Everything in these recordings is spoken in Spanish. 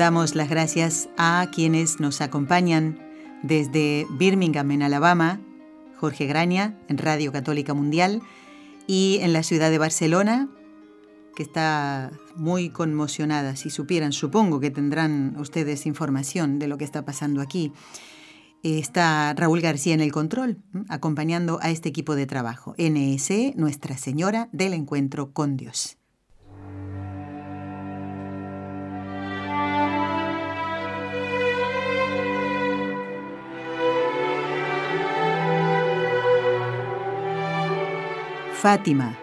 Damos las gracias a quienes nos acompañan desde Birmingham, en Alabama, Jorge Graña, en Radio Católica Mundial, y en la ciudad de Barcelona, que está muy conmocionada. Si supieran, supongo que tendrán ustedes información de lo que está pasando aquí. Está Raúl García en el control, acompañando a este equipo de trabajo. NSE, Nuestra Señora del Encuentro con Dios. Fátima.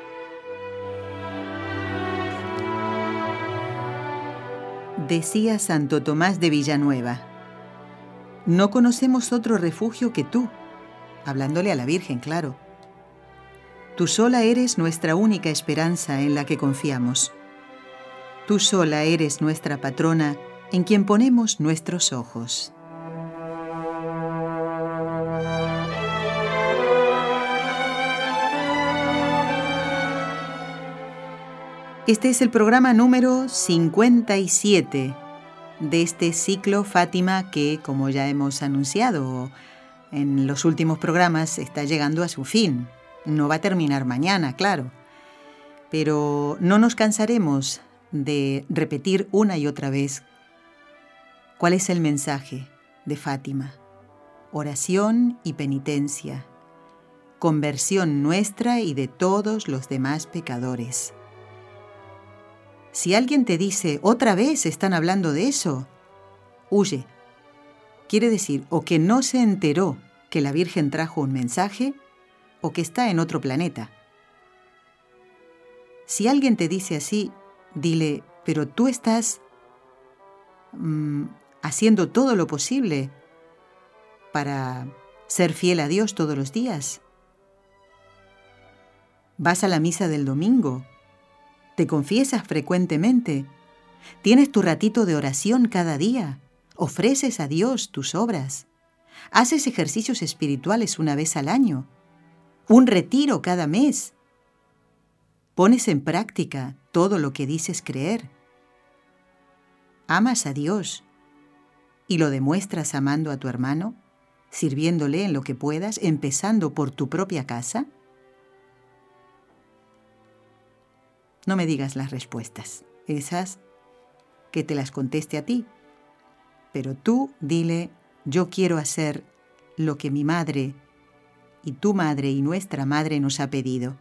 Decía Santo Tomás de Villanueva, no conocemos otro refugio que tú, hablándole a la Virgen, claro. Tú sola eres nuestra única esperanza en la que confiamos. Tú sola eres nuestra patrona en quien ponemos nuestros ojos. Este es el programa número 57 de este ciclo Fátima que, como ya hemos anunciado en los últimos programas, está llegando a su fin. No va a terminar mañana, claro. Pero no nos cansaremos de repetir una y otra vez cuál es el mensaje de Fátima. Oración y penitencia. Conversión nuestra y de todos los demás pecadores. Si alguien te dice, otra vez están hablando de eso, huye. Quiere decir o que no se enteró que la Virgen trajo un mensaje o que está en otro planeta. Si alguien te dice así, dile, pero tú estás mm, haciendo todo lo posible para ser fiel a Dios todos los días. Vas a la misa del domingo ¿Te confiesas frecuentemente? ¿Tienes tu ratito de oración cada día? ¿Ofreces a Dios tus obras? ¿Haces ejercicios espirituales una vez al año? ¿Un retiro cada mes? ¿Pones en práctica todo lo que dices creer? ¿Amas a Dios y lo demuestras amando a tu hermano, sirviéndole en lo que puedas, empezando por tu propia casa? No me digas las respuestas, esas que te las conteste a ti. Pero tú dile, yo quiero hacer lo que mi madre y tu madre y nuestra madre nos ha pedido,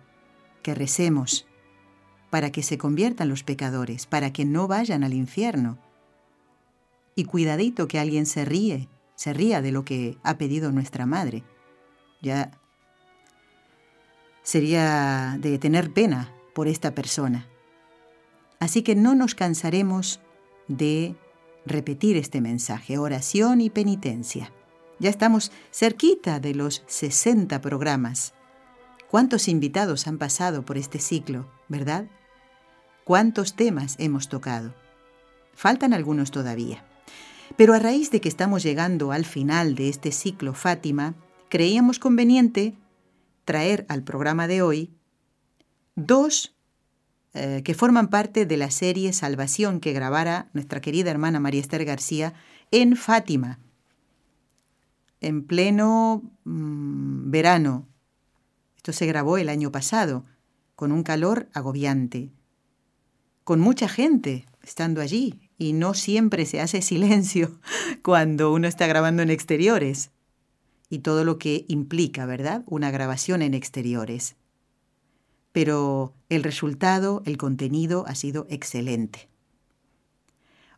que recemos para que se conviertan los pecadores, para que no vayan al infierno. Y cuidadito que alguien se ríe, se ría de lo que ha pedido nuestra madre. Ya sería de tener pena por esta persona. Así que no nos cansaremos de repetir este mensaje, oración y penitencia. Ya estamos cerquita de los 60 programas. ¿Cuántos invitados han pasado por este ciclo, verdad? ¿Cuántos temas hemos tocado? Faltan algunos todavía. Pero a raíz de que estamos llegando al final de este ciclo Fátima, creíamos conveniente traer al programa de hoy dos eh, que forman parte de la serie Salvación que grabara nuestra querida hermana María Esther García en Fátima, en pleno mm, verano. Esto se grabó el año pasado, con un calor agobiante, con mucha gente estando allí, y no siempre se hace silencio cuando uno está grabando en exteriores, y todo lo que implica, ¿verdad? Una grabación en exteriores pero el resultado, el contenido ha sido excelente.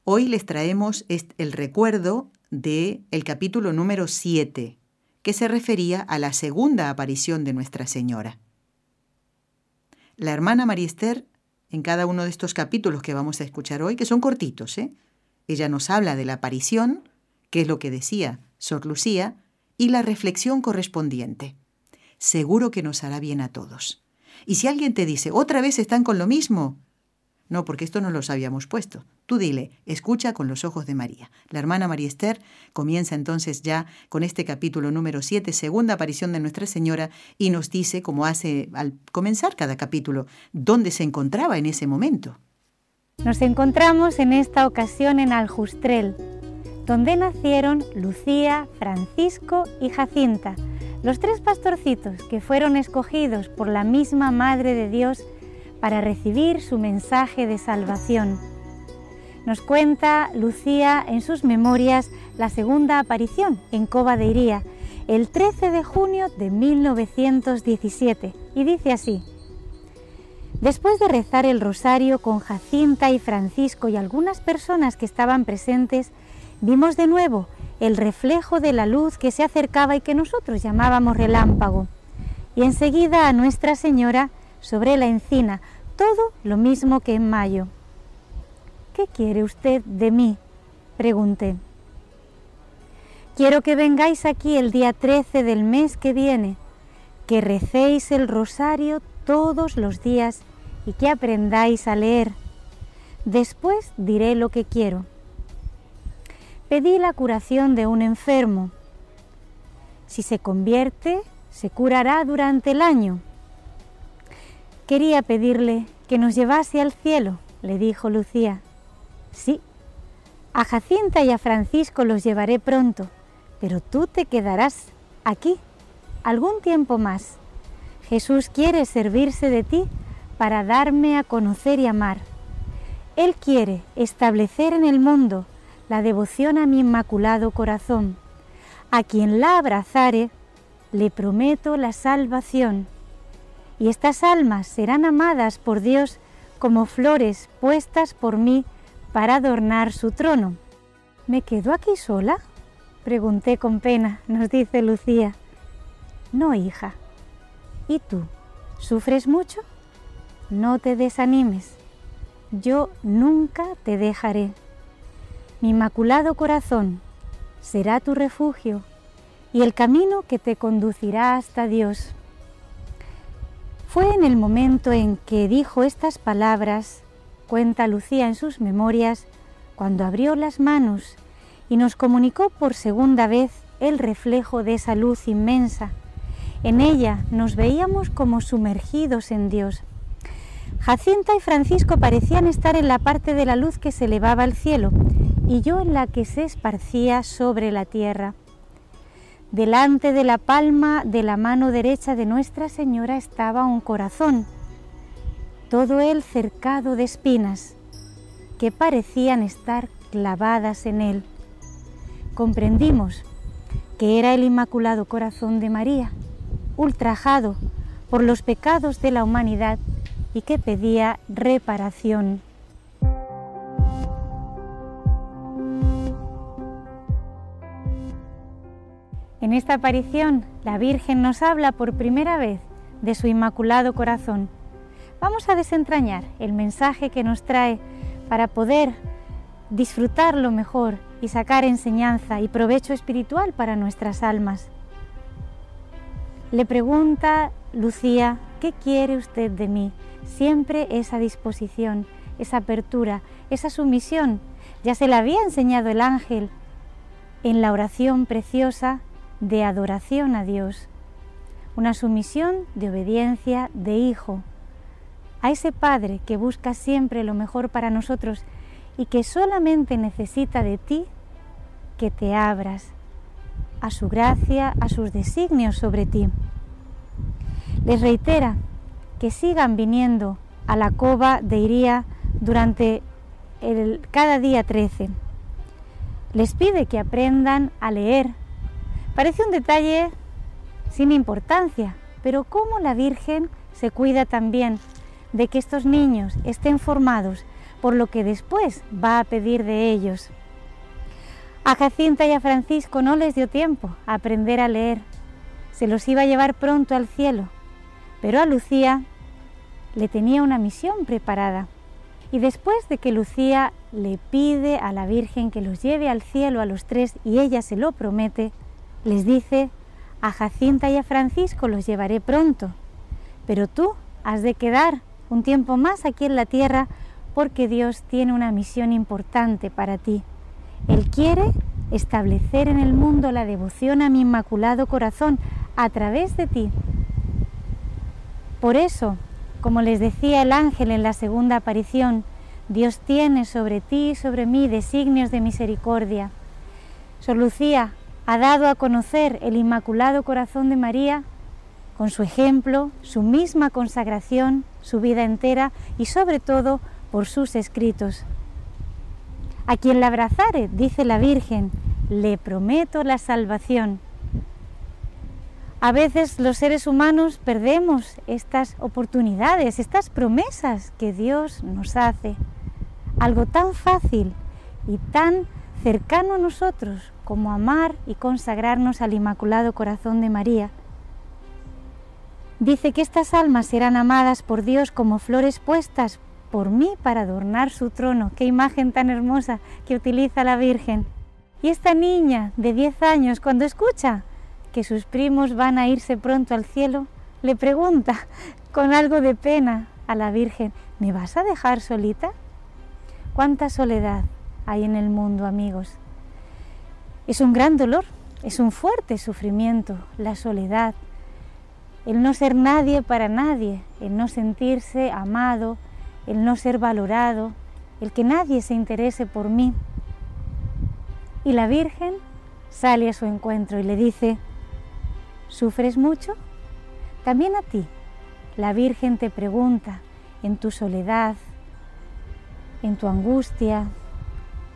Hoy les traemos el recuerdo del el capítulo número 7, que se refería a la segunda aparición de Nuestra Señora. La hermana Mariester en cada uno de estos capítulos que vamos a escuchar hoy, que son cortitos. ¿eh? Ella nos habla de la aparición, que es lo que decía Sor Lucía, y la reflexión correspondiente. Seguro que nos hará bien a todos. Y si alguien te dice, otra vez están con lo mismo, no, porque esto no los habíamos puesto. Tú dile, escucha con los ojos de María. La hermana María Esther comienza entonces ya con este capítulo número 7, segunda aparición de Nuestra Señora, y nos dice, como hace al comenzar cada capítulo, dónde se encontraba en ese momento. Nos encontramos en esta ocasión en Aljustrel, donde nacieron Lucía, Francisco y Jacinta, los tres pastorcitos que fueron escogidos por la misma Madre de Dios para recibir su mensaje de salvación. Nos cuenta Lucía en sus memorias la segunda aparición en Cova de Iría, el 13 de junio de 1917, y dice así, Después de rezar el rosario con Jacinta y Francisco y algunas personas que estaban presentes, vimos de nuevo el reflejo de la luz que se acercaba y que nosotros llamábamos relámpago. Y enseguida a Nuestra Señora sobre la encina, todo lo mismo que en mayo. ¿Qué quiere usted de mí? pregunté. Quiero que vengáis aquí el día 13 del mes que viene, que recéis el rosario todos los días y que aprendáis a leer. Después diré lo que quiero. Pedí la curación de un enfermo. Si se convierte, se curará durante el año. Quería pedirle que nos llevase al cielo, le dijo Lucía. Sí, a Jacinta y a Francisco los llevaré pronto, pero tú te quedarás aquí algún tiempo más. Jesús quiere servirse de ti para darme a conocer y amar. Él quiere establecer en el mundo la devoción a mi inmaculado corazón. A quien la abrazare, le prometo la salvación y estas almas serán amadas por Dios como flores puestas por mí para adornar su trono. ¿Me quedo aquí sola? Pregunté con pena, nos dice Lucía. No, hija. ¿Y tú? ¿Sufres mucho? No te desanimes. Yo nunca te dejaré. Mi inmaculado corazón será tu refugio y el camino que te conducirá hasta Dios. Fue en el momento en que dijo estas palabras, cuenta Lucía en sus memorias, cuando abrió las manos y nos comunicó por segunda vez el reflejo de esa luz inmensa. En ella nos veíamos como sumergidos en Dios. Jacinta y Francisco parecían estar en la parte de la luz que se elevaba al cielo y yo en la que se esparcía sobre la tierra. Delante de la palma de la mano derecha de Nuestra Señora estaba un corazón, todo él cercado de espinas, que parecían estar clavadas en él. Comprendimos que era el Inmaculado Corazón de María, ultrajado por los pecados de la humanidad y que pedía reparación. En esta aparición, la Virgen nos habla por primera vez de su Inmaculado Corazón. Vamos a desentrañar el mensaje que nos trae para poder disfrutarlo mejor y sacar enseñanza y provecho espiritual para nuestras almas. Le pregunta Lucía, ¿qué quiere usted de mí? Siempre esa disposición, esa apertura, esa sumisión. Ya se la había enseñado el ángel en la oración preciosa de adoración a Dios, una sumisión de obediencia de hijo, a ese Padre que busca siempre lo mejor para nosotros y que solamente necesita de ti que te abras a su gracia, a sus designios sobre ti. Les reitera que sigan viniendo a la cova de Iría durante el, cada día 13. Les pide que aprendan a leer Parece un detalle sin importancia, pero cómo la Virgen se cuida también de que estos niños estén formados por lo que después va a pedir de ellos. A Jacinta y a Francisco no les dio tiempo a aprender a leer, se los iba a llevar pronto al cielo, pero a Lucía le tenía una misión preparada. Y después de que Lucía le pide a la Virgen que los lleve al cielo a los tres y ella se lo promete, les dice, a Jacinta y a Francisco los llevaré pronto, pero tú has de quedar un tiempo más aquí en la tierra porque Dios tiene una misión importante para ti. Él quiere establecer en el mundo la devoción a mi inmaculado corazón a través de ti. Por eso, como les decía el ángel en la segunda aparición, Dios tiene sobre ti y sobre mí designios de misericordia. Sor Lucía ha dado a conocer el Inmaculado Corazón de María con su ejemplo, su misma consagración, su vida entera y sobre todo por sus escritos. A quien la abrazare, dice la Virgen, le prometo la salvación. A veces los seres humanos perdemos estas oportunidades, estas promesas que Dios nos hace. Algo tan fácil y tan cercano a nosotros como amar y consagrarnos al Inmaculado Corazón de María. Dice que estas almas serán amadas por Dios como flores puestas por mí para adornar su trono. Qué imagen tan hermosa que utiliza la Virgen. Y esta niña de 10 años, cuando escucha que sus primos van a irse pronto al cielo, le pregunta con algo de pena a la Virgen, ¿me vas a dejar solita? ¿Cuánta soledad hay en el mundo, amigos? Es un gran dolor, es un fuerte sufrimiento, la soledad, el no ser nadie para nadie, el no sentirse amado, el no ser valorado, el que nadie se interese por mí. Y la Virgen sale a su encuentro y le dice, ¿sufres mucho? También a ti. La Virgen te pregunta en tu soledad, en tu angustia,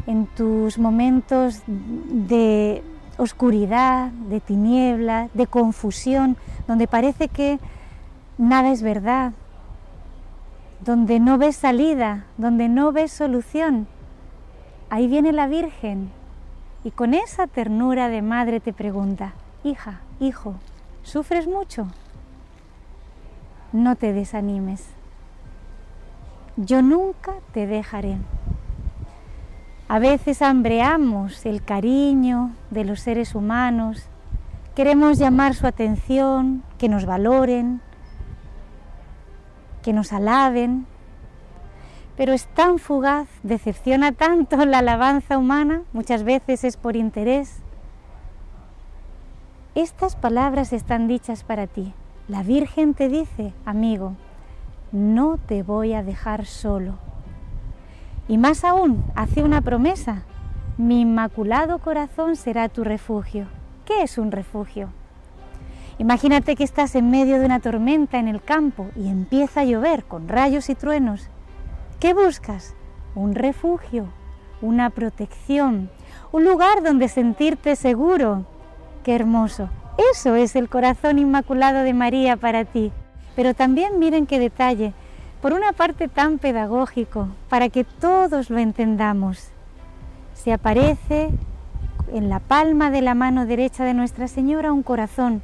en tus momentos de oscuridad, de tiniebla, de confusión, donde parece que nada es verdad, donde no ves salida, donde no ves solución. Ahí viene la Virgen y con esa ternura de madre te pregunta, hija, hijo, ¿sufres mucho? No te desanimes. Yo nunca te dejaré. A veces hambreamos el cariño de los seres humanos, queremos llamar su atención, que nos valoren, que nos alaben, pero es tan fugaz, decepciona tanto la alabanza humana, muchas veces es por interés. Estas palabras están dichas para ti. La Virgen te dice, amigo, no te voy a dejar solo. Y más aún, hace una promesa, mi inmaculado corazón será tu refugio. ¿Qué es un refugio? Imagínate que estás en medio de una tormenta en el campo y empieza a llover con rayos y truenos. ¿Qué buscas? Un refugio, una protección, un lugar donde sentirte seguro. Qué hermoso. Eso es el corazón inmaculado de María para ti. Pero también miren qué detalle, por una parte tan pedagógico, para que todos lo entendamos. Se aparece en la palma de la mano derecha de Nuestra Señora un corazón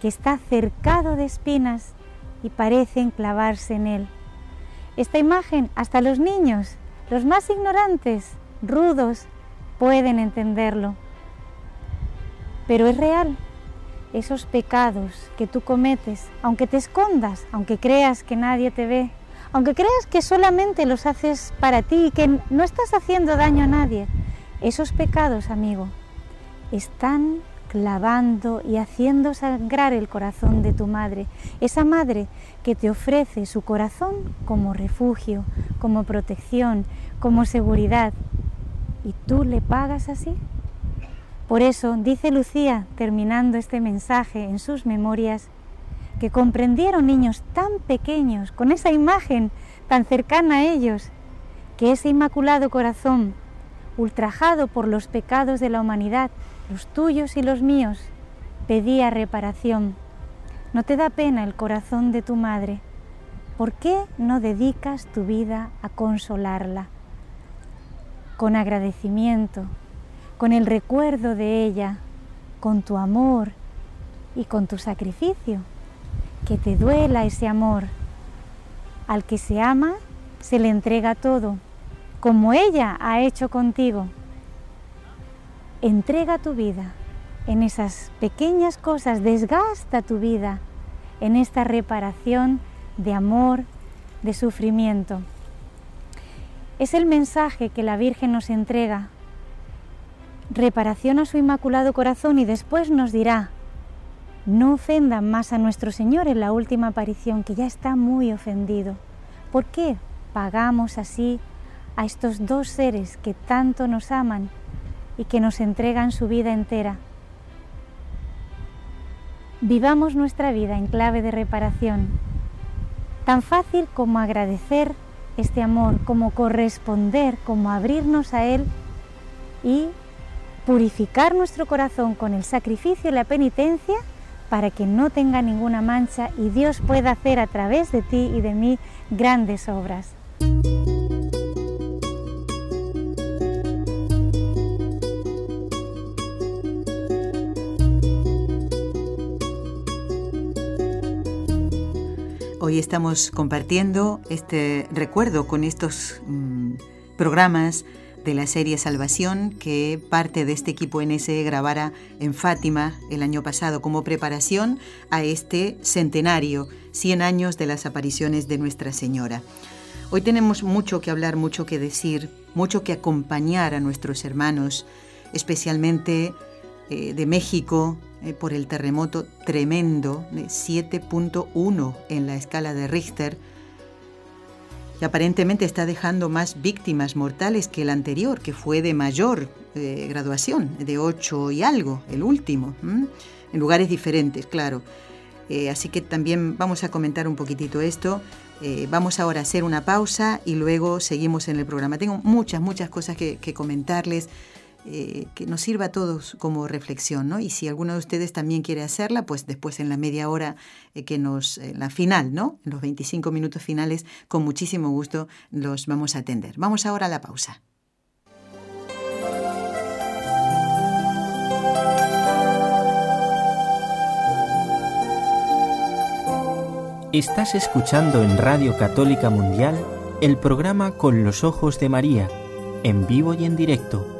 que está cercado de espinas y parece enclavarse en él. Esta imagen hasta los niños, los más ignorantes, rudos, pueden entenderlo. Pero es real. Esos pecados que tú cometes, aunque te escondas, aunque creas que nadie te ve, aunque creas que solamente los haces para ti y que no estás haciendo daño a nadie, esos pecados, amigo, están clavando y haciendo sangrar el corazón de tu madre, esa madre que te ofrece su corazón como refugio, como protección, como seguridad, y tú le pagas así. Por eso dice Lucía, terminando este mensaje en sus memorias, que comprendieron niños tan pequeños, con esa imagen tan cercana a ellos, que ese inmaculado corazón, ultrajado por los pecados de la humanidad, los tuyos y los míos, pedía reparación. ¿No te da pena el corazón de tu madre? ¿Por qué no dedicas tu vida a consolarla? Con agradecimiento, con el recuerdo de ella, con tu amor y con tu sacrificio. Que te duela ese amor. Al que se ama, se le entrega todo, como ella ha hecho contigo. Entrega tu vida en esas pequeñas cosas, desgasta tu vida en esta reparación de amor, de sufrimiento. Es el mensaje que la Virgen nos entrega. Reparación a su Inmaculado Corazón y después nos dirá, no ofendan más a nuestro Señor en la última aparición, que ya está muy ofendido. ¿Por qué pagamos así a estos dos seres que tanto nos aman y que nos entregan su vida entera? Vivamos nuestra vida en clave de reparación, tan fácil como agradecer este amor, como corresponder, como abrirnos a Él y purificar nuestro corazón con el sacrificio y la penitencia para que no tenga ninguna mancha y Dios pueda hacer a través de ti y de mí grandes obras. Hoy estamos compartiendo este recuerdo con estos mm, programas de la serie Salvación que parte de este equipo NSE grabara en Fátima el año pasado como preparación a este centenario, 100 años de las apariciones de Nuestra Señora. Hoy tenemos mucho que hablar, mucho que decir, mucho que acompañar a nuestros hermanos, especialmente eh, de México, eh, por el terremoto tremendo de 7.1 en la escala de Richter, y aparentemente está dejando más víctimas mortales que el anterior, que fue de mayor eh, graduación, de 8 y algo, el último, en lugares diferentes, claro. Eh, así que también vamos a comentar un poquitito esto. vamos ahora a hacer una pausa y luego seguimos en el programa. Tengo muchas, muchas cosas que comentarles. Eh, que nos sirva a todos como reflexión, ¿no? Y si alguno de ustedes también quiere hacerla, pues después en la media hora eh, que nos, en la final, ¿no? En los 25 minutos finales, con muchísimo gusto los vamos a atender. Vamos ahora a la pausa. Estás escuchando en Radio Católica Mundial el programa Con los Ojos de María, en vivo y en directo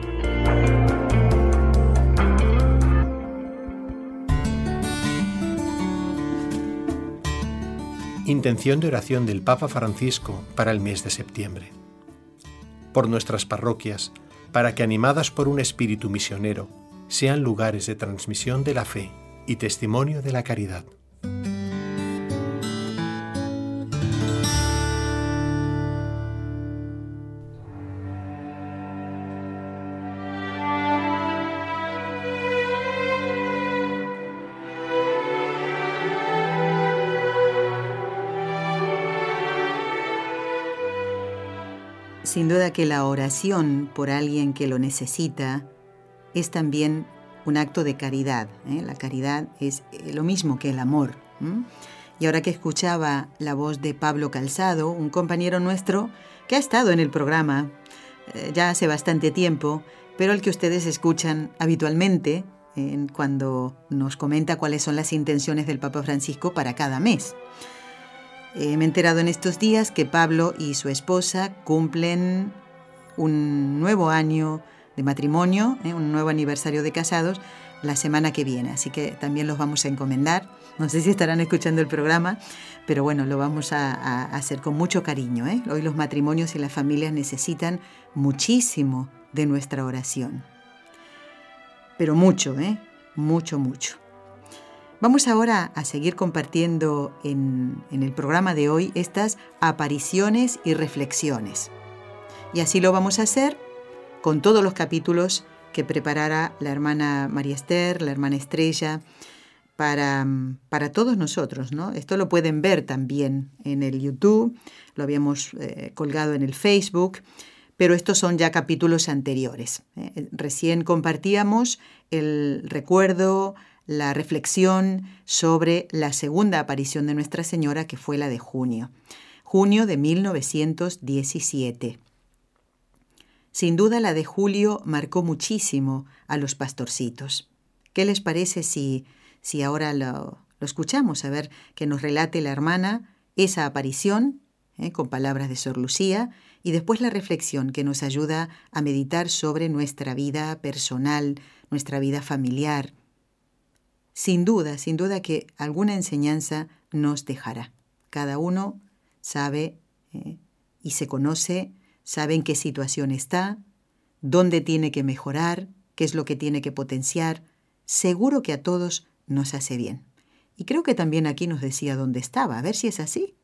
Intención de oración del Papa Francisco para el mes de septiembre. Por nuestras parroquias, para que animadas por un espíritu misionero, sean lugares de transmisión de la fe y testimonio de la caridad. Sin duda que la oración por alguien que lo necesita es también un acto de caridad. ¿eh? La caridad es eh, lo mismo que el amor. Y ahora que escuchaba la voz de Pablo Calzado, un compañero nuestro que ha estado en el programa eh, ya hace bastante tiempo, pero el que ustedes escuchan habitualmente cuando nos comenta cuáles son las intenciones del Papa Francisco para cada mes. Eh, me he enterado en estos días que Pablo y su esposa cumplen un nuevo año de matrimonio, eh, un nuevo aniversario de casados, la semana que viene. Así que también los vamos a encomendar. No sé si estarán escuchando el programa, pero bueno, lo vamos a, hacer con mucho cariño. ¿eh? Hoy los matrimonios y las familias necesitan muchísimo de nuestra oración. Pero mucho, ¿eh? Mucho, mucho. Vamos ahora a seguir compartiendo en, el programa de hoy estas apariciones y reflexiones. Y así lo vamos a hacer con todos los capítulos que preparara la hermana María Esther, la hermana Estrella, para, para, todos nosotros. ¿no? Esto lo pueden ver también en el YouTube, lo habíamos eh, colgado en el Facebook, pero estos son ya capítulos anteriores. ¿eh? Recién compartíamos el recuerdo, la reflexión sobre la segunda aparición de Nuestra Señora, que fue la de junio, junio de 1917. Sin duda la de julio marcó muchísimo a los pastorcitos. ¿Qué les parece si, si ahora lo, escuchamos? A ver que nos relate la hermana esa aparición, ¿eh? con palabras de Sor Lucía, y después la reflexión que nos ayuda a meditar sobre nuestra vida personal, nuestra vida familiar. Sin duda, sin duda que alguna enseñanza nos dejará. Cada uno sabe ¿eh? y se conoce sabe en qué situación está, dónde tiene que mejorar, qué es lo que tiene que potenciar. Seguro que a todos nos hace bien. Y creo que también aquí nos decía dónde estaba, a ver si es así.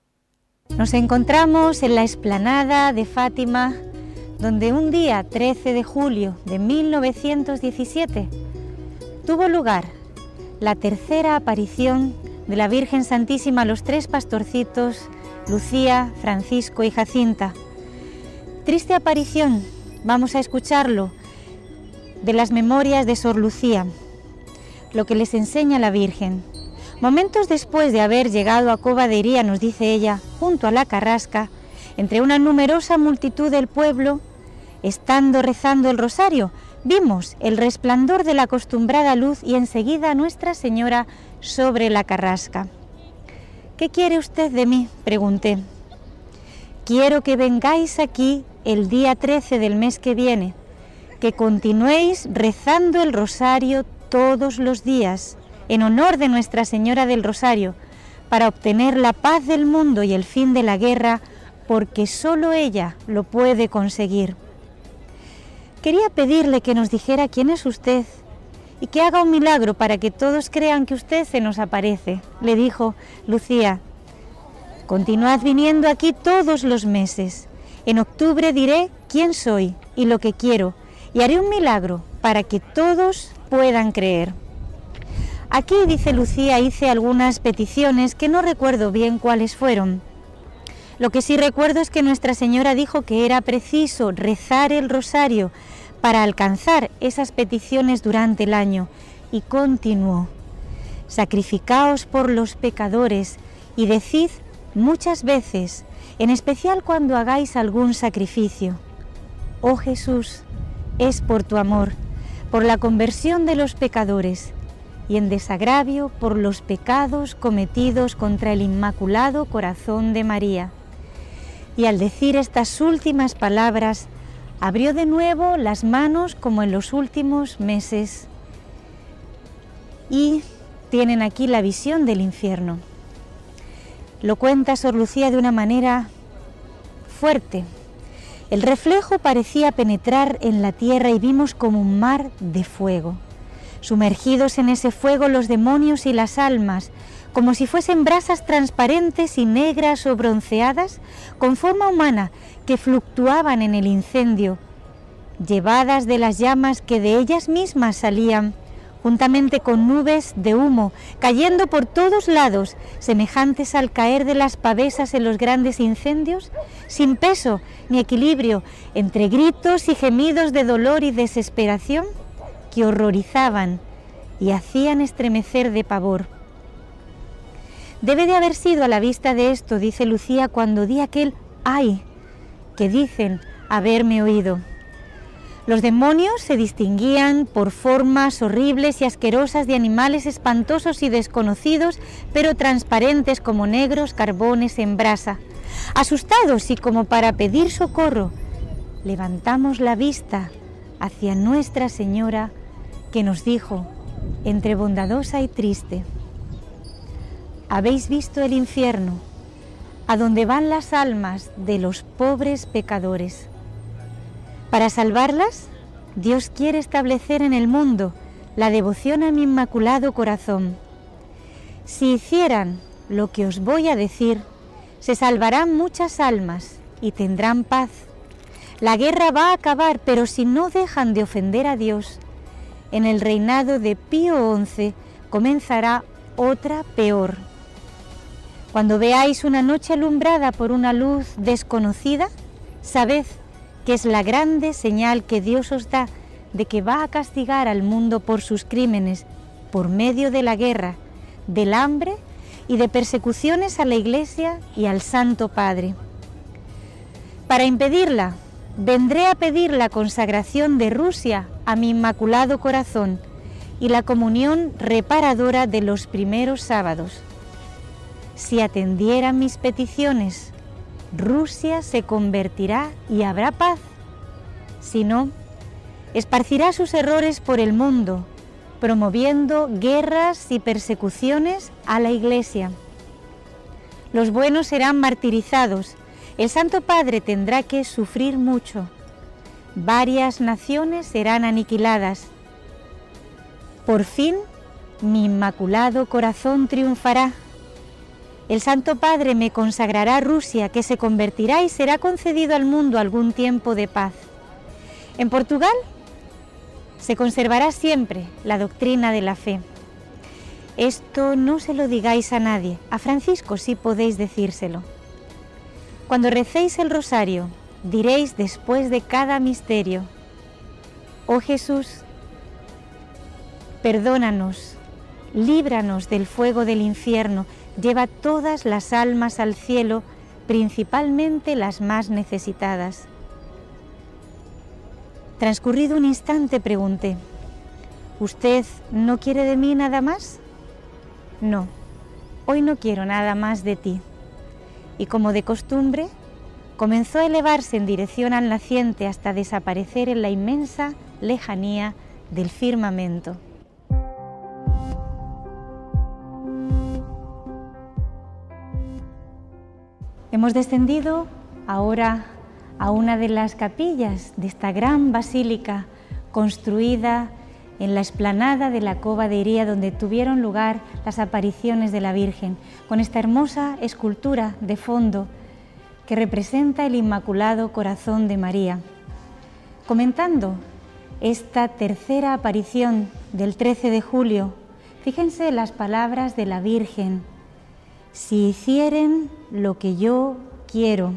Nos encontramos en la explanada de Fátima, donde un día 13 de julio de 1917 tuvo lugar la tercera aparición de la Virgen Santísima a los tres pastorcitos, Lucía, Francisco y Jacinta Triste aparición, vamos a escucharlo, de las memorias de Sor Lucía, lo que les enseña la Virgen. Momentos después de haber llegado a Cova de nos dice ella, junto a la carrasca, entre una numerosa multitud del pueblo, estando rezando el rosario, vimos el resplandor de la acostumbrada luz y enseguida Nuestra Señora sobre la carrasca. ¿Qué quiere usted de mí? pregunté. Quiero que vengáis aquí el día 13 del mes que viene, que continuéis rezando el rosario todos los días en honor de Nuestra Señora del Rosario, para obtener la paz del mundo y el fin de la guerra, porque solo ella lo puede conseguir. Quería pedirle que nos dijera quién es usted y que haga un milagro para que todos crean que usted se nos aparece, le dijo Lucía. Continuad viniendo aquí todos los meses. En octubre diré quién soy y lo que quiero y haré un milagro para que todos puedan creer. Aquí, dice Lucía, hice algunas peticiones que no recuerdo bien cuáles fueron. Lo que sí recuerdo es que Nuestra Señora dijo que era preciso rezar el rosario para alcanzar esas peticiones durante el año y continuó. Sacrificaos por los pecadores y decid muchas veces en especial cuando hagáis algún sacrificio. Oh Jesús, es por tu amor, por la conversión de los pecadores y en desagravio por los pecados cometidos contra el Inmaculado Corazón de María. Y al decir estas últimas palabras, abrió de nuevo las manos como en los últimos meses. Y tienen aquí la visión del infierno. Lo cuenta Sor Lucía de una manera fuerte. El reflejo parecía penetrar en la tierra y vimos como un mar de fuego. Sumergidos en ese fuego los demonios y las almas, como si fuesen brasas transparentes y negras o bronceadas, con forma humana, que fluctuaban en el incendio, llevadas de las llamas que de ellas mismas salían juntamente con nubes de humo, cayendo por todos lados, semejantes al caer de las pavesas en los grandes incendios, sin peso ni equilibrio, entre gritos y gemidos de dolor y desesperación que horrorizaban y hacían estremecer de pavor. Debe de haber sido a la vista de esto, dice Lucía, cuando di aquel ay que dicen haberme oído. Los demonios se distinguían por formas horribles y asquerosas de animales espantosos y desconocidos, pero transparentes como negros carbones en brasa. Asustados y como para pedir socorro, levantamos la vista hacia Nuestra Señora que nos dijo, entre bondadosa y triste, ¿habéis visto el infierno, a donde van las almas de los pobres pecadores? Para salvarlas, Dios quiere establecer en el mundo la devoción a mi inmaculado corazón. Si hicieran lo que os voy a decir, se salvarán muchas almas y tendrán paz. La guerra va a acabar, pero si no dejan de ofender a Dios, en el reinado de Pío XI comenzará otra peor. Cuando veáis una noche alumbrada por una luz desconocida, sabed que es la grande señal que Dios os da de que va a castigar al mundo por sus crímenes, por medio de la guerra, del hambre y de persecuciones a la Iglesia y al Santo Padre. Para impedirla, vendré a pedir la consagración de Rusia a mi Inmaculado Corazón y la comunión reparadora de los primeros sábados. Si atendieran mis peticiones, Rusia se convertirá y habrá paz. Si no, esparcirá sus errores por el mundo, promoviendo guerras y persecuciones a la Iglesia. Los buenos serán martirizados, el Santo Padre tendrá que sufrir mucho, varias naciones serán aniquiladas. Por fin, mi inmaculado corazón triunfará. El Santo Padre me consagrará Rusia, que se convertirá y será concedido al mundo algún tiempo de paz. En Portugal se conservará siempre la doctrina de la fe. Esto no se lo digáis a nadie, a Francisco sí podéis decírselo. Cuando recéis el rosario, diréis después de cada misterio, Oh Jesús, perdónanos, líbranos del fuego del infierno, lleva todas las almas al cielo, principalmente las más necesitadas. Transcurrido un instante pregunté, ¿Usted no quiere de mí nada más? No, hoy no quiero nada más de ti. Y como de costumbre, comenzó a elevarse en dirección al naciente hasta desaparecer en la inmensa lejanía del firmamento. Hemos descendido ahora a una de las capillas de esta gran basílica construida en la explanada de la cova de Iría donde tuvieron lugar las apariciones de la Virgen, con esta hermosa escultura de fondo que representa el Inmaculado Corazón de María. Comentando esta tercera aparición del 13 de julio, fíjense las palabras de la Virgen, si hicieren lo que yo quiero,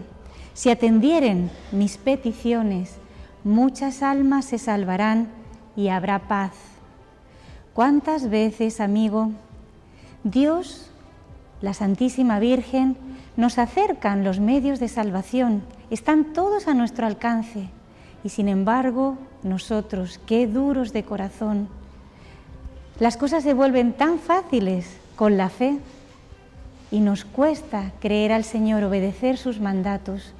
si atendieren mis peticiones, muchas almas se salvarán y habrá paz. ¿Cuántas veces, amigo, Dios, la Santísima Virgen, nos acercan los medios de salvación? Están todos a nuestro alcance. Y sin embargo, nosotros, qué duros de corazón. Las cosas se vuelven tan fáciles con la fe y nos cuesta creer al Señor, obedecer sus mandatos.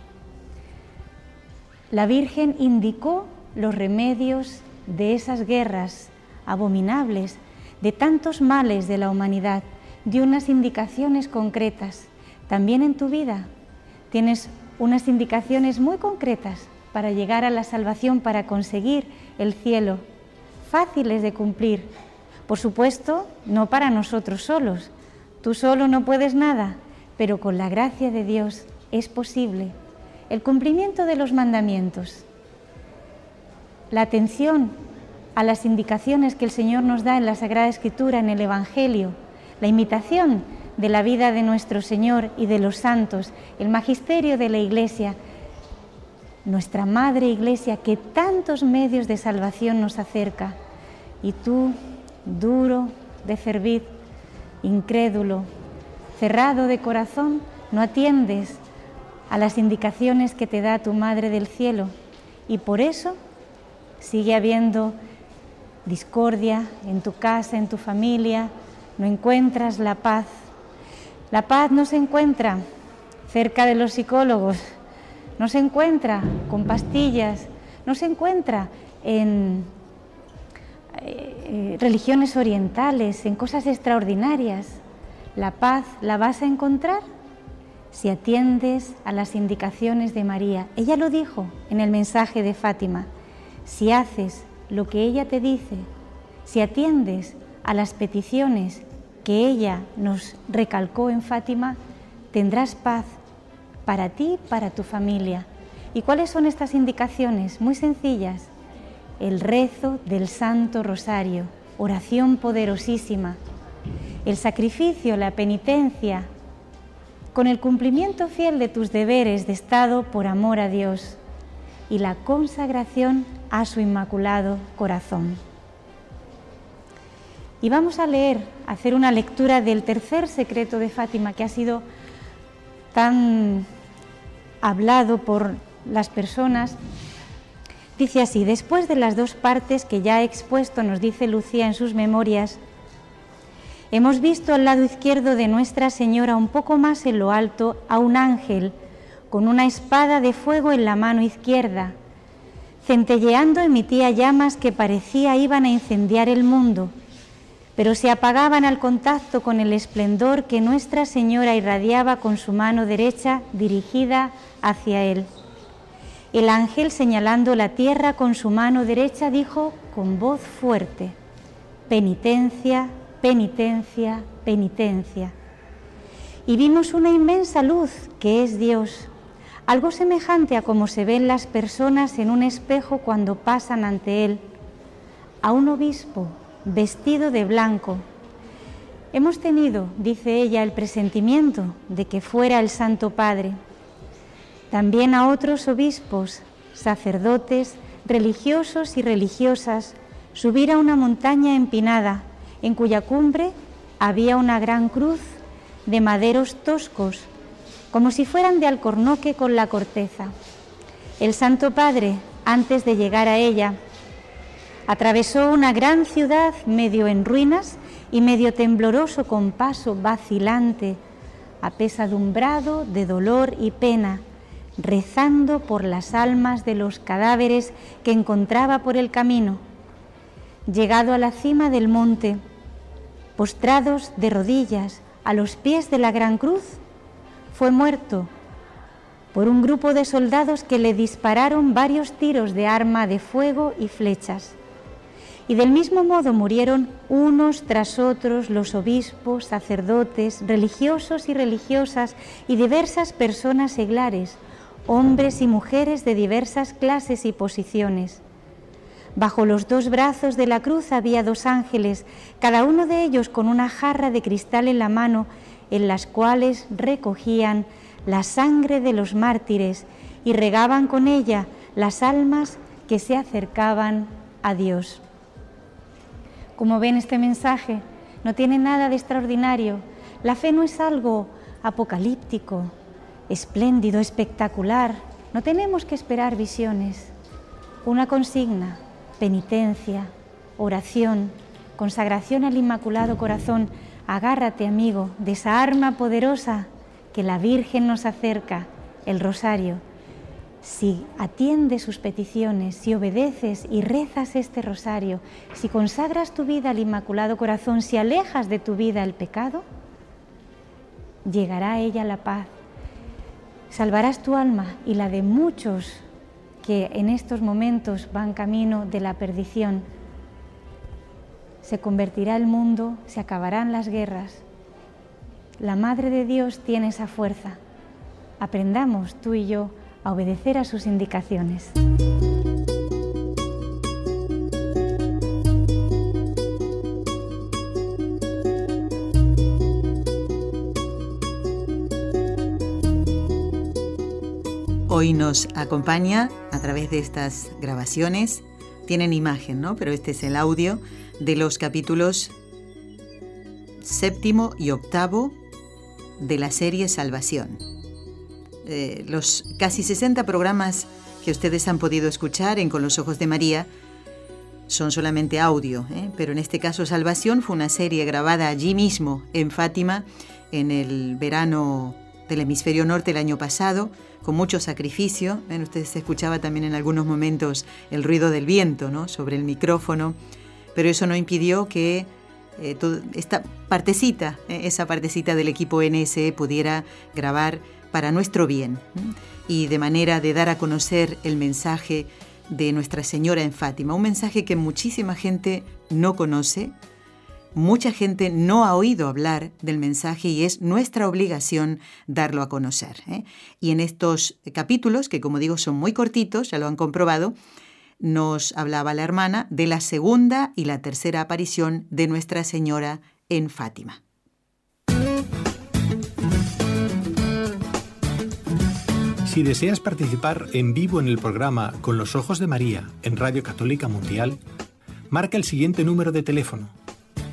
La Virgen indicó los remedios de esas guerras abominables, de tantos males de la humanidad, dio unas indicaciones concretas. También en tu vida tienes unas indicaciones muy concretas para llegar a la salvación, para conseguir el cielo, fáciles de cumplir. Por supuesto, no para nosotros solos. Tú solo no puedes nada, pero con la gracia de Dios es posible. El cumplimiento de los mandamientos, la atención a las indicaciones que el Señor nos da en la Sagrada Escritura, en el Evangelio, la imitación de la vida de nuestro Señor y de los santos, el magisterio de la Iglesia, nuestra Madre Iglesia que tantos medios de salvación nos acerca. Y tú, duro de servir, incrédulo, cerrado de corazón, no atiendes a las indicaciones que te da tu Madre del Cielo y por eso sigue habiendo discordia en tu casa, en tu familia, no encuentras la paz. La paz no se encuentra cerca de los psicólogos, no se encuentra con pastillas, no se encuentra en eh, religiones orientales, en cosas extraordinarias. La paz la vas a encontrar si atiendes a las indicaciones de María. Ella lo dijo en el mensaje de Fátima. Si haces lo que ella te dice, si atiendes a las peticiones que ella nos recalcó en Fátima, tendrás paz para ti, para tu familia. ¿Y cuáles son estas indicaciones? Muy sencillas. El rezo del Santo Rosario, oración poderosísima. el sacrificio, la penitencia, con el cumplimiento fiel de tus deberes de Estado por amor a Dios y la consagración a su inmaculado corazón. Y vamos a leer, a hacer una lectura del tercer secreto de Fátima que ha sido tan hablado por las personas. Dice así, después de las dos partes que ya he expuesto, nos dice Lucía en sus memorias, hemos visto al lado izquierdo de Nuestra Señora, un poco más en lo alto, a un ángel con una espada de fuego en la mano izquierda. Centelleando emitía llamas que parecía iban a incendiar el mundo, pero se apagaban al contacto con el esplendor que Nuestra Señora irradiaba con su mano derecha dirigida hacia él. El ángel, señalando la tierra con su mano derecha, dijo con voz fuerte, penitencia, penitencia, penitencia. Y vimos una inmensa luz que es Dios, algo semejante a como se ven las personas en un espejo cuando pasan ante él, a un obispo vestido de blanco. Hemos tenido, dice ella, el presentimiento de que fuera el Santo Padre. También a otros obispos, sacerdotes, religiosos y religiosas, subir a una montaña empinada, en cuya cumbre había una gran cruz de maderos toscos como si fueran de alcornoque con la corteza. El Santo Padre, antes de llegar a ella, atravesó una gran ciudad medio en ruinas y medio tembloroso con paso vacilante, apesadumbrado de dolor y pena, rezando por las almas de los cadáveres que encontraba por el camino. Llegado a la cima del monte, postrados de rodillas a los pies de la gran cruz, fue muerto por un grupo de soldados que le dispararon varios tiros de arma de fuego y flechas. Y del mismo modo murieron unos tras otros los obispos, sacerdotes, religiosos y religiosas y diversas personas seglares, hombres y mujeres de diversas clases y posiciones. Bajo los dos brazos de la cruz había dos ángeles, cada uno de ellos con una jarra de cristal en la mano en las cuales recogían la sangre de los mártires y regaban con ella las almas que se acercaban a Dios. Como ven, este mensaje no tiene nada de extraordinario. La fe no es algo apocalíptico, espléndido, espectacular. No tenemos que esperar visiones. Una consigna, penitencia, oración, consagración al Inmaculado Corazón Agárrate, amigo, de esa arma poderosa que la Virgen nos acerca, el rosario. Si atiendes sus peticiones, si obedeces y rezas este rosario, si consagras tu vida al Inmaculado Corazón, si alejas de tu vida el pecado, llegará a ella la paz. Salvarás tu alma y la de muchos que en estos momentos van camino de la perdición se convertirá el mundo, se acabarán las guerras. La Madre de Dios tiene esa fuerza. Aprendamos tú y yo a obedecer a sus indicaciones. Hoy nos acompaña a través de estas grabaciones, tienen imagen, ¿no? Pero este es el audio de los capítulos séptimo y octavo de la serie Salvación. Eh, los casi 60 programas que ustedes han podido escuchar en Con los Ojos de María son solamente audio, ¿eh? pero en este caso Salvación fue una serie grabada allí mismo, en Fátima, en el verano del hemisferio norte el año pasado, con mucho sacrificio. ustedes escuchaba también en algunos momentos el ruido del viento ¿no? sobre el micrófono pero eso no impidió que eh, esta partecita, eh, esa partecita del equipo NSE pudiera grabar para nuestro bien y de manera de dar a conocer el mensaje de Nuestra Señora en Fátima, un mensaje que muchísima gente no conoce, mucha gente no ha oído hablar del mensaje y es nuestra obligación darlo a conocer. ¿eh? Y en estos capítulos, que como digo son muy cortitos, ya lo han comprobado, nos hablaba la hermana de la segunda y la tercera aparición de Nuestra Señora en Fátima. Si deseas participar en vivo en el programa Con los Ojos de María en Radio Católica Mundial, marca el siguiente número de teléfono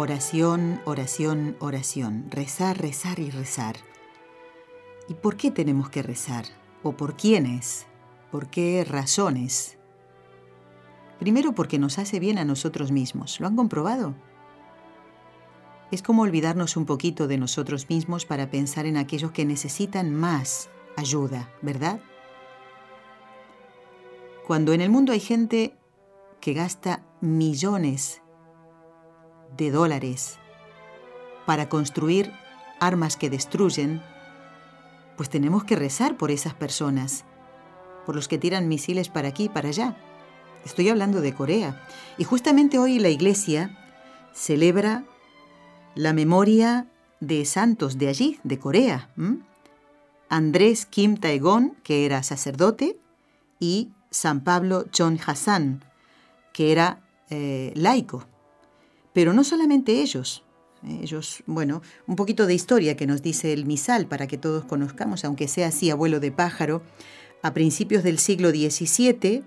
Oración, oración, oración. Rezar, rezar y rezar. ¿Y por qué tenemos que rezar? ¿O por quiénes? ¿Por qué razones? Primero porque nos hace bien a nosotros mismos. ¿Lo han comprobado? Es como olvidarnos un poquito de nosotros mismos para pensar en aquellos que necesitan más ayuda, ¿verdad? Cuando en el mundo hay gente que gasta millones de dólares para construir armas que destruyen, pues tenemos que rezar por esas personas, por los que tiran misiles para aquí y para allá. Estoy hablando de Corea. Y justamente hoy la iglesia celebra la memoria de santos de allí, de Corea. Andrés Kim Taegon, que era sacerdote, y San Pablo Chon Hassan, que era eh, laico. Pero no solamente ellos. Ellos, bueno, un poquito de historia que nos dice el misal para que todos conozcamos, aunque sea así abuelo de pájaro. A principios del siglo XVII,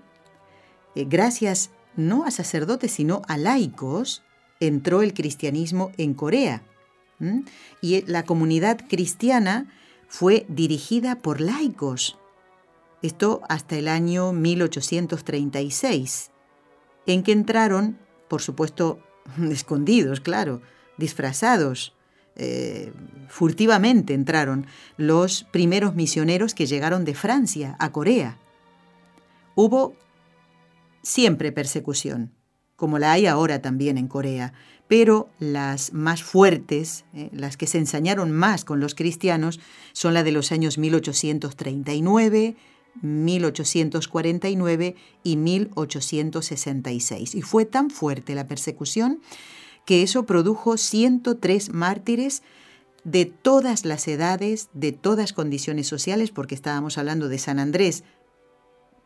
eh, gracias no a sacerdotes, sino a laicos, entró el cristianismo en Corea. Y la comunidad cristiana fue dirigida por laicos. Esto hasta el año 1836, en que entraron, por supuesto, escondidos, claro, disfrazados, eh, furtivamente entraron los primeros misioneros que llegaron de Francia a Corea. Hubo siempre persecución, como la hay ahora también en Corea, pero las más fuertes, eh, las que se ensañaron más con los cristianos, son las de los años 1839, 1849 y 1866. Y fue tan fuerte la persecución que eso produjo 103 mártires de todas las edades, de todas condiciones sociales, porque estábamos hablando de San Andrés,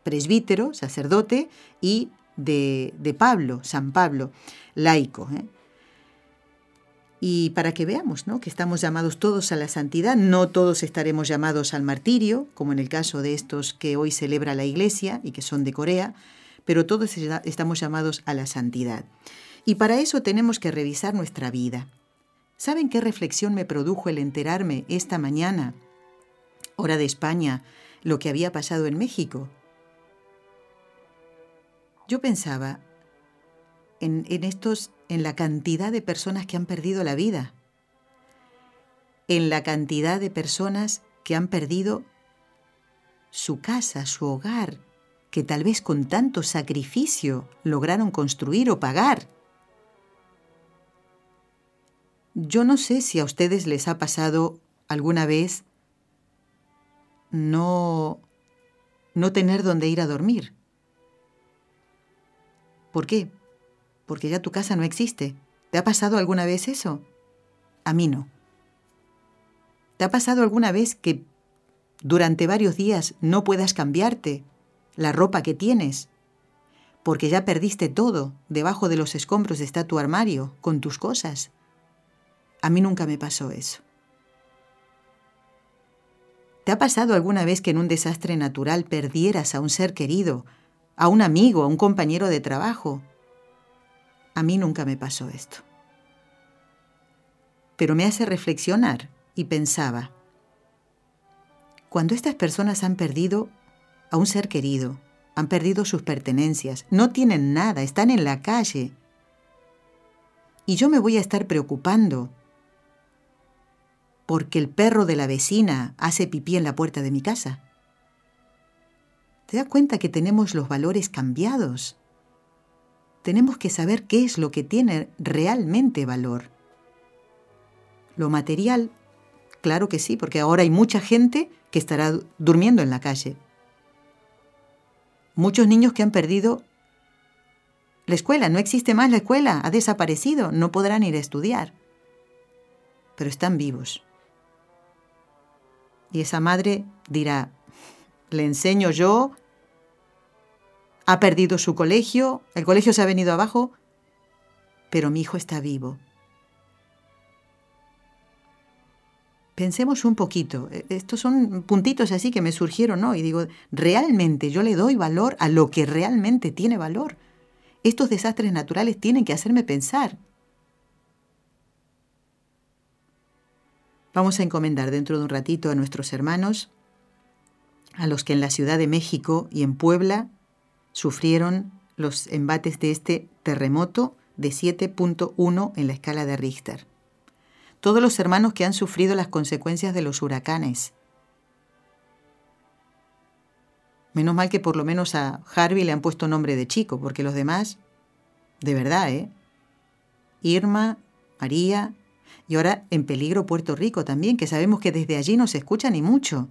presbítero, sacerdote, y de, de Pablo, San Pablo, laico. ¿eh? Y para que veamos ¿no? que estamos llamados todos a la santidad, no todos estaremos llamados al martirio, como en el caso de estos que hoy celebra la Iglesia y que son de Corea, pero todos estamos llamados a la santidad. Y para eso tenemos que revisar nuestra vida. ¿Saben qué reflexión me produjo el enterarme esta mañana, hora de España, lo que había pasado en México? Yo pensaba, en, estos, en la cantidad de personas que han perdido la vida, en la cantidad de personas que han perdido su casa, su hogar, que tal vez con tanto sacrificio lograron construir o pagar. Yo no sé si a ustedes les ha pasado alguna vez no no tener dónde ir a dormir. ¿Por qué? Porque ya tu casa no existe. ¿Te ha pasado alguna vez eso? A mí no. ¿Te ha pasado alguna vez que durante varios días no puedas cambiarte la ropa que tienes? Porque ya perdiste todo, debajo de los escombros está tu armario, con tus cosas. A mí nunca me pasó eso. ¿Te ha pasado alguna vez que en un desastre natural perdieras a un ser querido, a un amigo, a un compañero de trabajo, a mí nunca me pasó esto. Pero me hace reflexionar y pensaba, cuando estas personas han perdido a un ser querido, han perdido sus pertenencias, no tienen nada, están en la calle, y yo me voy a estar preocupando porque el perro de la vecina hace pipí en la puerta de mi casa. ¿Te das cuenta que tenemos los valores cambiados? Tenemos que saber qué es lo que tiene realmente valor. Lo material, Claro que sí, porque ahora hay mucha gente que estará durmiendo en la calle. Muchos niños que han perdido la escuela, no existe más la escuela, ha desaparecido, no podrán ir a estudiar, pero están vivos. Y esa madre dirá, le enseño yo, ha perdido su colegio, el colegio se ha venido abajo, pero mi hijo está vivo. Pensemos un poquito, e, estos son puntitos así que me surgieron hoy, y digo, realmente yo le doy valor a lo que realmente tiene valor. Estos desastres naturales tienen que hacerme pensar. Vamos a encomendar dentro de un ratito a nuestros hermanos, a los que en la Ciudad de México y en Puebla sufrieron los embates de este terremoto de 7.1 en la escala de Richter. Todos los hermanos que han sufrido las consecuencias de los huracanes, Menos mal que por lo menos a Harvey le han puesto nombre de chico, porque los demás, de verdad, ¿eh? Irma, María, y ahora en peligro Puerto Rico también, que sabemos que desde allí no se escucha ni mucho.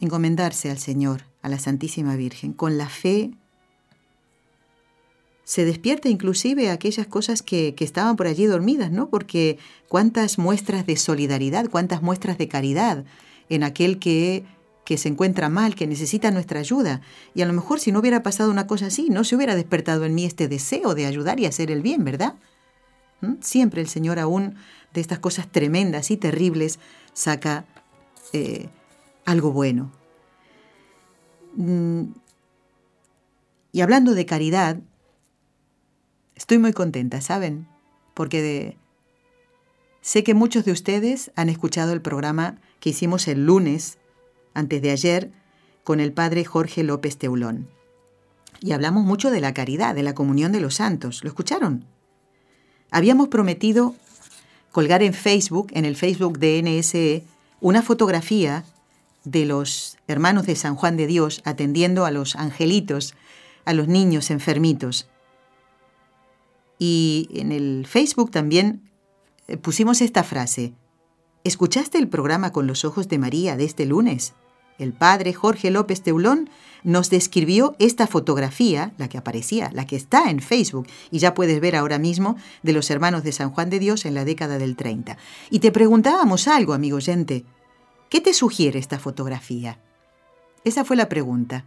Encomendarse al Señor, a la Santísima Virgen, con la fe se despierta inclusive aquellas cosas que, que, estaban por allí dormidas, ¿no? Porque cuántas muestras de solidaridad, cuántas muestras de caridad en aquel que, que se encuentra mal, que necesita nuestra ayuda. Y a lo mejor si no hubiera pasado una cosa así, no se hubiera despertado en mí este deseo de ayudar y hacer el bien, ¿verdad? ¿Mm? Siempre el Señor aún de estas cosas tremendas y terribles saca eh, algo bueno. Mm, y hablando de caridad, estoy muy contenta, ¿saben? Porque de, sé que muchos de ustedes han escuchado el programa que hicimos el lunes, antes de ayer, con el padre Jorge López Teulón. Y hablamos mucho de la caridad, de la comunión de los santos. ¿Lo escucharon? Habíamos prometido colgar en Facebook, en el Facebook de NSE, una fotografía de los hermanos de San Juan de Dios atendiendo a los angelitos, a los niños enfermitos. Y en el Facebook también eh, pusimos esta frase, ¿Escuchaste el programa con los ojos de María de este lunes? El padre Jorge López Teulón nos describió esta fotografía, la que aparecía, la que está en Facebook, y ya puedes ver ahora mismo, de los hermanos de San Juan de Dios en la década del 30. Y te preguntábamos algo, amigo oyente. ¿Qué te sugiere esta fotografía? Esa fue la pregunta.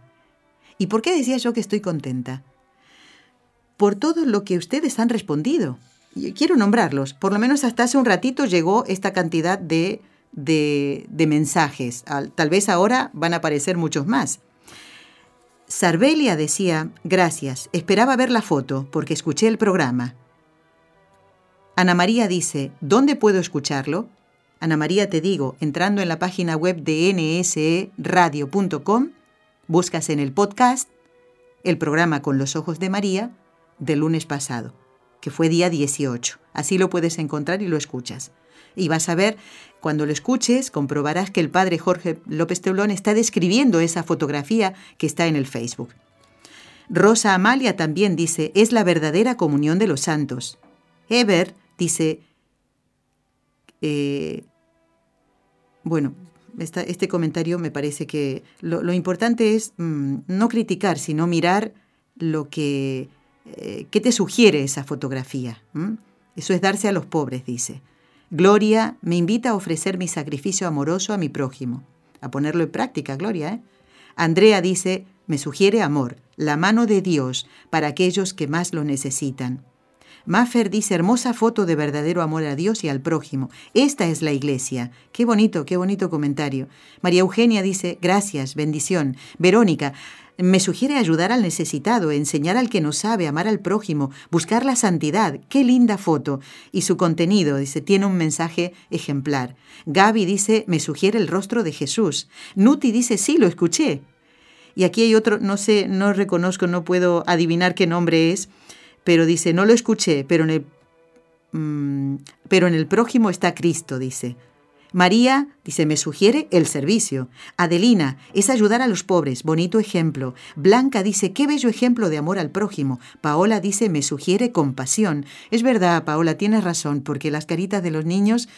¿Y por qué decía yo que estoy contenta? Por todo lo que ustedes han respondido quiero nombrarlos, por lo menos hasta hace un ratito llegó esta cantidad de, de, mensajes. Tal vez ahora van a aparecer muchos más. Sarbelia decía, gracias, esperaba ver la foto porque escuché el programa. Ana María dice, ¿dónde puedo escucharlo? Ana María, te digo, entrando en la página web de nseradio.com, buscas en el podcast el programa Con los Ojos de María del lunes pasado que fue día 18. Así lo puedes encontrar y lo escuchas. Y vas a ver, cuando lo escuches, comprobarás que el padre Jorge López Teulón está describiendo esa fotografía que está en el Facebook. Rosa Amalia también dice, es la verdadera comunión de los santos. Ever dice, eh, bueno, este comentario me parece que lo, importante es mm, no criticar, sino mirar lo que eh, ¿Qué te sugiere esa fotografía? ¿Mm? Eso es darse a los pobres, dice. Gloria me invita a ofrecer mi sacrificio amoroso a mi prójimo. A ponerlo en práctica, Gloria. ¿eh? Andrea dice, me sugiere amor, la mano de Dios para aquellos que más lo necesitan. Maffer dice, hermosa foto de verdadero amor a Dios y al prójimo. Esta es la iglesia. Qué bonito, qué bonito comentario. María Eugenia dice, gracias, bendición. Verónica, me sugiere ayudar al necesitado, enseñar al que no sabe, amar al prójimo, buscar la santidad. Qué linda foto. Y su contenido, dice, tiene un mensaje ejemplar. Gaby dice, me sugiere el rostro de Jesús. Nuti dice, sí, lo escuché. Y aquí hay otro, no sé, no reconozco, no puedo adivinar qué nombre es, pero dice, no lo escuché, pero en el, mm, pero en el prójimo está Cristo, dice. María dice, me sugiere el servicio. Adelina es ayudar a los pobres, bonito ejemplo. Blanca dice, qué bello ejemplo de amor al prójimo. Paola dice, me sugiere compasión. Es verdad, Paola, tienes razón, porque las caritas de los niños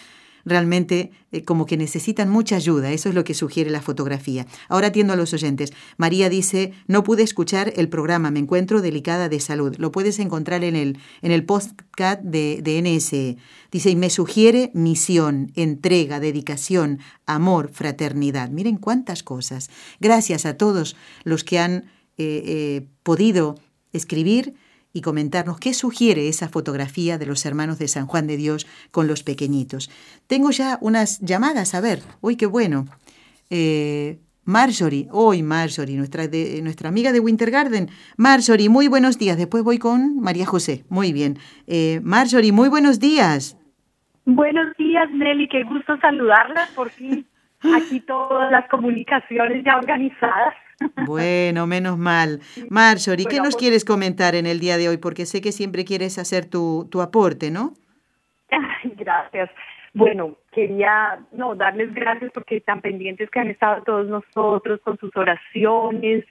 realmente eh, como que necesitan mucha ayuda. Eso es lo que sugiere la fotografía. Ahora atiendo a los oyentes. María dice, no pude escuchar el programa, me encuentro delicada de salud. Lo puedes encontrar en el, en el podcast de, de NSE. Dice, y me sugiere misión, entrega, dedicación, amor, fraternidad. Miren cuántas cosas. Gracias a todos los que han eh, eh, podido escribir y comentarnos qué sugiere esa fotografía de los hermanos de San Juan de Dios con los pequeñitos. Tengo ya unas llamadas, a ver, uy, qué bueno. Eh, Marjorie, hoy Marjorie, nuestra, de, nuestra amiga de Winter Garden. Marjorie, muy buenos días. Después voy con María José. Muy bien. Eh, Marjorie, muy buenos días. Buenos días, Nelly. Qué gusto saludarla. Por fin, aquí todas las comunicaciones ya organizadas. Bueno, menos mal. Marjorie, ¿qué nos pues quieres comentar en el día de hoy? Porque sé que siempre quieres hacer tu, tu aporte, ¿no? gracias. Bueno, quería no darles gracias porque tan pendientes que han estado todos nosotros con sus oraciones.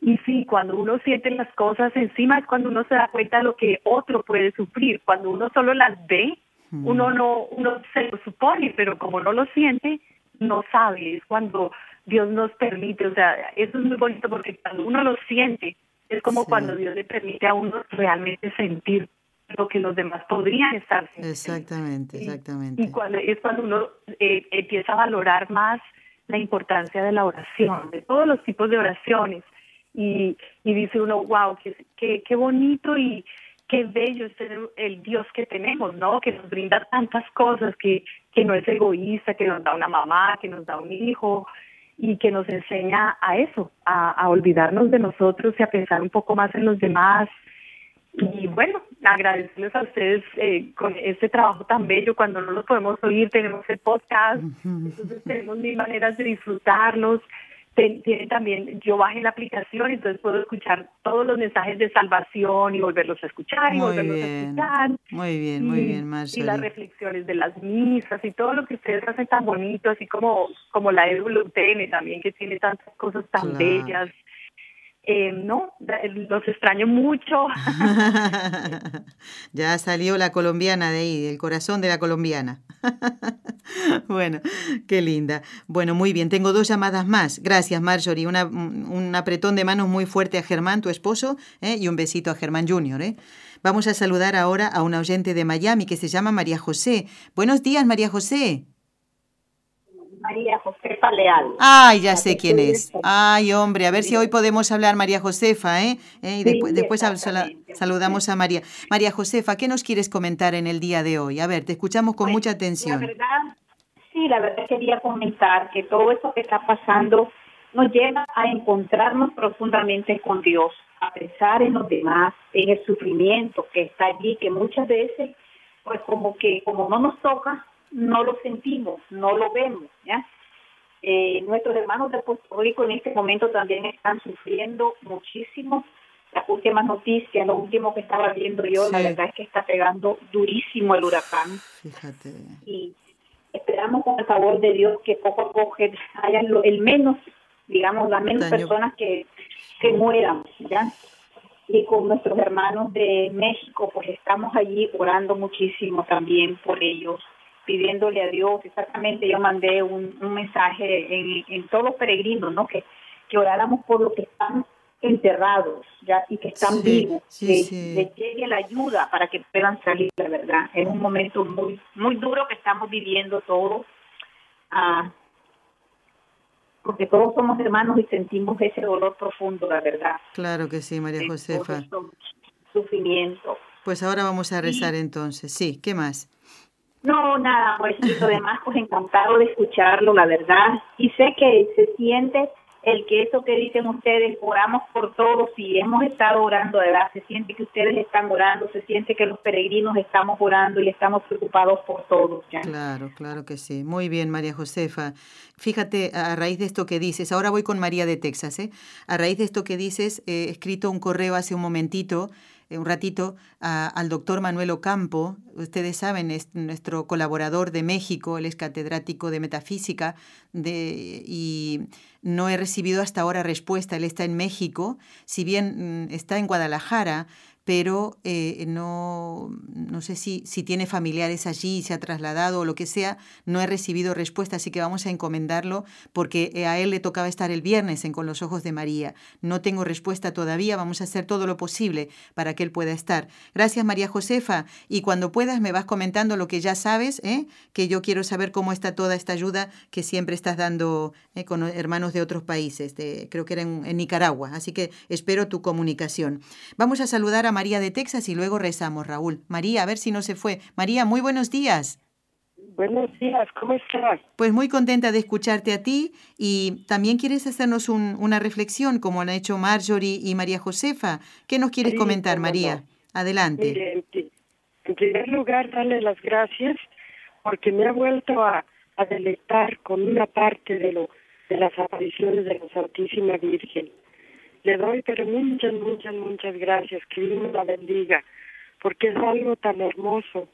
Y sí, cuando uno siente las cosas encima es cuando uno se da cuenta de lo que otro puede sufrir. Cuando uno solo las ve, uno mm. no uno se lo supone, pero como no lo siente, no sabe. Es cuando Dios nos permite, o sea, eso es muy bonito porque cuando uno lo siente, es como cuando Dios le permite a uno realmente sentir lo que los demás podrían estar sintiendo. Exactamente, exactamente. Y, cuando, es cuando uno eh, empieza a valorar más la importancia de la oración, de todos los tipos de oraciones. Y, y dice uno, wow, qué, qué, qué bonito y qué bello es el Dios que tenemos, ¿no? Que nos brinda tantas cosas, que, que no es egoísta, que nos da una mamá, que nos da un hijo, y que nos enseña a eso, a, olvidarnos de nosotros y a pensar un poco más en los demás. Y bueno, agradecerles a ustedes eh, con este trabajo tan bello. Cuando no los podemos oír, tenemos el podcast, entonces tenemos mil maneras de disfrutarlos tiene también, yo bajé la aplicación, entonces puedo escuchar todos los mensajes de salvación y volverlos a escuchar y volverlos a escuchar. Muy bien, muy bien, Y las reflexiones de las misas y todo lo que ustedes hacen tan bonito, así como, como la EWTN también, que tiene tantas cosas tan bellas. Eh, no, los extraño mucho. ya salió la colombiana de ahí, el corazón de la colombiana. bueno, qué linda. Bueno, muy bien, tengo dos llamadas más. Gracias, Marjorie. Una, un apretón de manos muy fuerte a Germán, tu esposo, ¿eh? y un besito a Germán Junior. ¿eh? Vamos a saludar ahora a una oyente de Miami que se llama María José. Buenos días, María José. María Josefa Leal. Ay, ya sé quién es. Ay, hombre, a ver si hoy podemos hablar María Josefa, ¿eh? ¿Eh? Y después, después saludamos a María. María Josefa, ¿qué nos quieres comentar en el día de hoy? A ver, te escuchamos con pues, mucha atención. La verdad, sí, la verdad quería comentar que todo esto que está pasando nos lleva a encontrarnos profundamente con Dios, a pensar en los demás, en el sufrimiento que está allí, que muchas veces, pues como que como no nos toca, no lo sentimos, no lo vemos, ¿ya? Eh, nuestros hermanos de Puerto Rico en este momento también están sufriendo muchísimo. Las últimas noticias, lo último que estaba viendo yo, la verdad es que está pegando durísimo el huracán. Fíjate. Y esperamos con el favor de Dios que poco a poco haya el menos, digamos, las menos personas que, que mueran, ¿ya? y con nuestros hermanos de México, pues estamos allí orando muchísimo también por ellos pidiéndole a Dios, exactamente yo mandé un, mensaje en, en, todos los peregrinos, ¿no? Que, que oráramos por los que están enterrados ya y que están vivos, que les llegue la ayuda para que puedan salir, la verdad. Es un momento muy muy duro que estamos viviendo todos, ah, porque todos somos hermanos y sentimos ese dolor profundo, la verdad. Claro que sí, María Josefa. Sufrimiento. Pues ahora vamos a rezar entonces. Sí, ¿qué más? No, nada, pues lo demás, pues encantado de escucharlo, la verdad. Y sé que se siente el que eso que dicen ustedes, oramos por todos y hemos estado orando, de verdad, se siente que ustedes están orando, se siente que los peregrinos estamos orando y estamos preocupados por todos. ¿ya? Claro, claro que sí. Muy bien, María Josefa. Fíjate, a raíz de esto que dices, ahora voy con María de Texas, ¿eh? A raíz de esto que dices, he escrito un correo hace un momentito un ratito al doctor Manuel Ocampo. Ustedes saben, es nuestro colaborador de México, él es catedrático de metafísica de, y no he recibido hasta ahora respuesta. Él está en México, si bien mm, está en Guadalajara, pero eh, no, no sé si, si tiene familiares allí, se ha trasladado o lo que sea, no he recibido respuesta, así que vamos a encomendarlo porque eh, a él le tocaba estar el viernes en Con los Ojos de María. No tengo respuesta todavía, vamos a hacer todo lo posible para que él pueda estar. Gracias María Josefa, y cuando puedas me vas comentando lo que ya sabes, ¿eh? que yo quiero saber cómo está toda esta ayuda que siempre estás dando con hermanos de otros países, creo que era en, en Nicaragua, así que espero tu comunicación. Vamos a saludar a María de Texas y luego rezamos, Raúl. María, a ver si no se fue. María, muy buenos días. Buenos días, ¿cómo estás? Pues muy contenta de escucharte a ti y también quieres hacernos una reflexión como han hecho Marjorie y María Josefa. ¿Qué nos quieres comentar, María? Adelante. en primer lugar, darle las gracias porque me ha vuelto a, a deleitar con una parte de, lo, de las apariciones de la Santísima Virgen. Le doy pero muchas, muchas, muchas gracias. Que Dios la bendiga, porque es algo tan hermoso.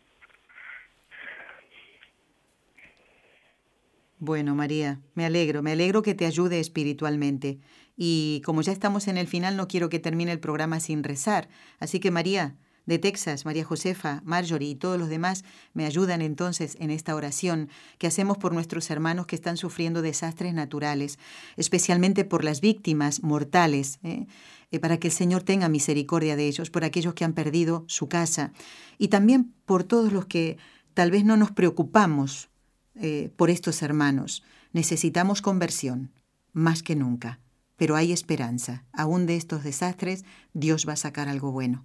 Bueno, María, me alegro, me alegro que te ayude espiritualmente. Y como ya estamos en el final, no quiero que termine el programa sin rezar. Así que, María, de Texas, María Josefa, Marjorie y todos los demás me ayudan entonces en esta oración que hacemos por nuestros hermanos que están sufriendo desastres naturales, especialmente por las víctimas mortales, ¿eh? Eh, para que el Señor tenga misericordia de ellos, por aquellos que han perdido su casa y también por todos los que tal vez no nos preocupamos eh, por estos hermanos. Necesitamos conversión, más que nunca, pero hay esperanza. Aún de estos desastres, Dios va a sacar algo bueno.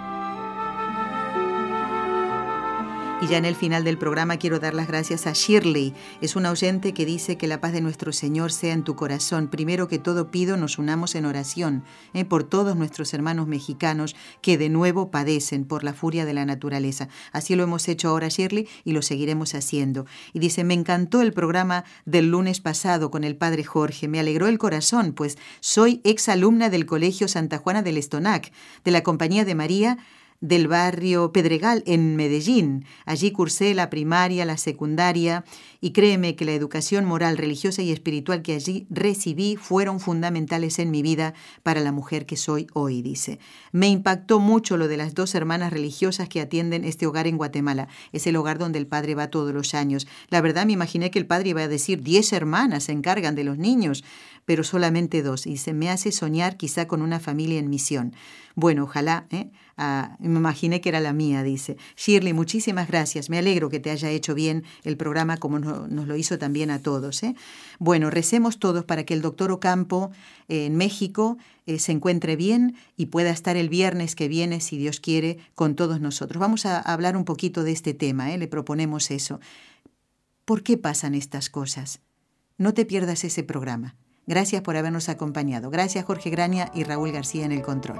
Y ya en el final del programa quiero dar las gracias a Shirley. Es una oyente que dice que la paz de nuestro Señor sea en tu corazón. Primero que todo pido nos unamos en oración eh, por todos nuestros hermanos mexicanos que de nuevo padecen por la furia de la naturaleza. Así lo hemos hecho ahora Shirley y lo seguiremos haciendo. Y dice, me encantó el programa del lunes pasado con el padre Jorge. Me alegró el corazón, pues soy exalumna del Colegio Santa Juana del Estonac, de la Compañía de María del barrio Pedregal en Medellín. Allí cursé la primaria, la secundaria y créeme que la educación moral, religiosa y espiritual que allí recibí fueron fundamentales en mi vida para la mujer que soy hoy, dice. Me impactó mucho lo de las dos hermanas religiosas que atienden este hogar en Guatemala. Es el hogar donde el padre va todos los años. La verdad me imaginé que el padre iba a decir diez hermanas se encargan de los niños, pero solamente dos y se me hace soñar quizá con una familia en misión. Bueno, ojalá, ¿eh? Ah, me imaginé que era la mía, dice. Shirley, muchísimas gracias. Me alegro que te haya hecho bien el programa como nos lo hizo también a todos. ¿eh? Bueno, recemos todos para que el doctor Ocampo eh, en México eh, se encuentre bien y pueda estar el viernes que viene, si Dios quiere, con todos nosotros. Vamos a hablar un poquito de este tema, le proponemos eso. ¿Por qué pasan estas cosas? No te pierdas ese programa. Gracias por habernos acompañado. Gracias Jorge Graña y Raúl García en el control.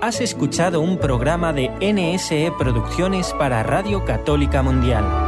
Has escuchado un programa de NSE Producciones para Radio Católica Mundial.